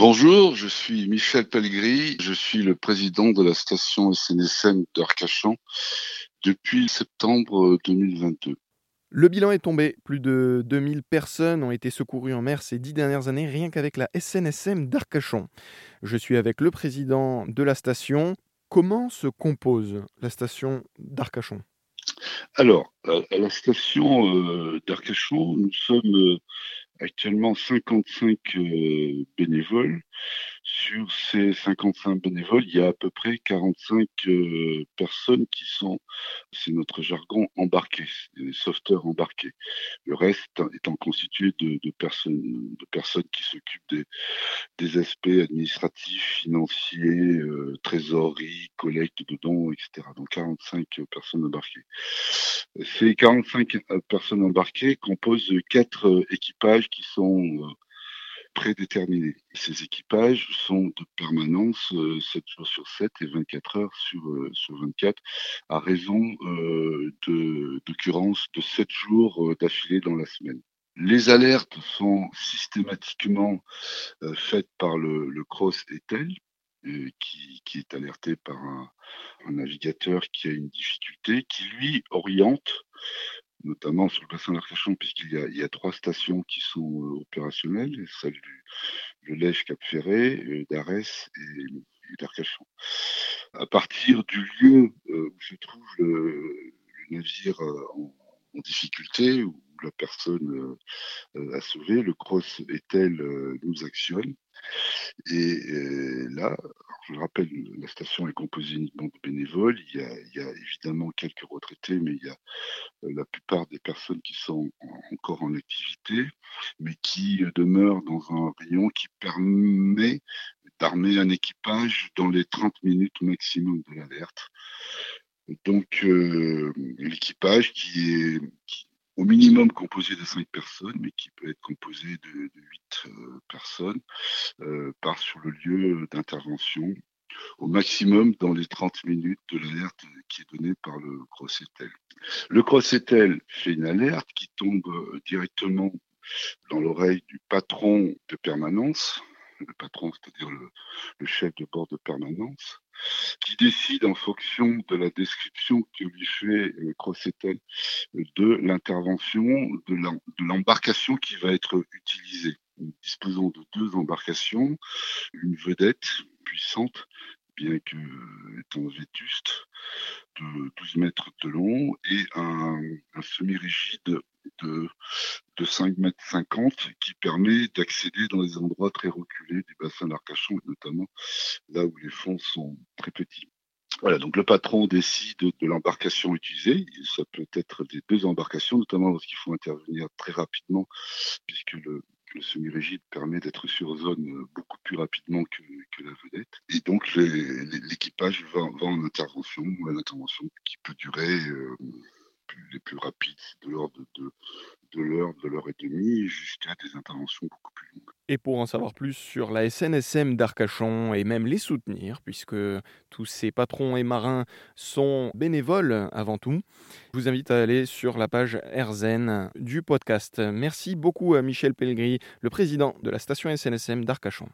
Bonjour, je suis Michel Pellegrini, je suis le président de la station SNSM d'Arcachon depuis septembre 2022. Le bilan est tombé. Plus de 2000 personnes ont été secourues en mer ces dix dernières années, rien qu'avec la SNSM d'Arcachon. Je suis avec le président de la station. Comment se compose la station d'Arcachon? Alors, à la station euh, d'Arcachon, nous sommes euh, actuellement 55 euh, bénévoles. Sur ces 55 bénévoles, il y a à peu près 45 euh, personnes qui sont, c'est notre jargon, embarquées, des sauveteurs embarqués. Le reste étant constitué de, personnes, qui s'occupent des, aspects administratifs, financiers, euh, trésorerie, collecte de dons, etc. Donc 45 personnes embarquées. Ces 45 personnes embarquées composent quatre équipages qui sont euh, prédéterminés. Ces équipages sont de permanence 7 euh, jours sur 7 et 24 heures sur, euh, sur 24 à raison de d'occurrence de 7 jours d'affilée dans la semaine. Les alertes sont systématiquement faites par le, cross ETEL, qui, qui, est alerté par un, navigateur qui a une difficulté, qui lui oriente notamment sur le bassin d'Arcachon, puisqu'il y, a, trois stations qui sont euh, opérationnelles, celle du le Lège Cap Ferré, euh, d'Arès et, d'Arcachon. À partir du lieu euh, où se trouve le, navire en, en, difficulté, où la personne à sauver, le cross est-elle nous actionne. Et là, je rappelle, la station est composée uniquement de bénévoles. Il y, a, évidemment quelques retraités, mais il y a euh, la plupart des personnes qui sont encore en activité, mais qui euh, demeurent dans un rayon qui permet d'armer un équipage dans les 30 minutes maximum de l'alerte. Donc, euh, l'équipage qui est au minimum composé de 5 personnes, mais qui peut être composé de, de 8 euh, personnes, euh, part sur le lieu d'intervention au maximum dans les 30 minutes de l'alerte qui est donnée par le Crossetel. Le Crossetel fait une alerte qui tombe euh, directement dans l'oreille du patron de permanence, le patron, c'est-à-dire le, le, chef de bord de permanence, qui décide en fonction de la description que lui fait euh, Crossetel de l'intervention de l'embarcation qui va être utilisée. Nous disposons de deux embarcations, une vedette puissante, bien que étant vétuste, de 12 mètres de long, et un semi-rigide de, de 5 mètres 50 qui permet d'accéder dans les endroits très reculés du bassin d'Arcachon, notamment là où les fonds sont très petits. Voilà, donc le patron décide de l'embarcation utilisée. Ça peut être des deux embarcations, notamment lorsqu'il faut intervenir très rapidement, puisque le, semi-rigide permet d'être sur zone beaucoup plus rapidement que, la vedette. Et donc l'équipage va, en intervention, une intervention qui peut durer euh, les plus rapides, de l'ordre de, l'heure, de l'heure et demie, jusqu'à des interventions beaucoup plus longues. Et pour en savoir plus sur la SNSM d'Arcachon et même les soutenir, puisque tous ces patrons et marins sont bénévoles avant tout, je vous invite à aller sur la page RZN du podcast. Merci beaucoup à Michel Pellegrini, le président de la station SNSM d'Arcachon.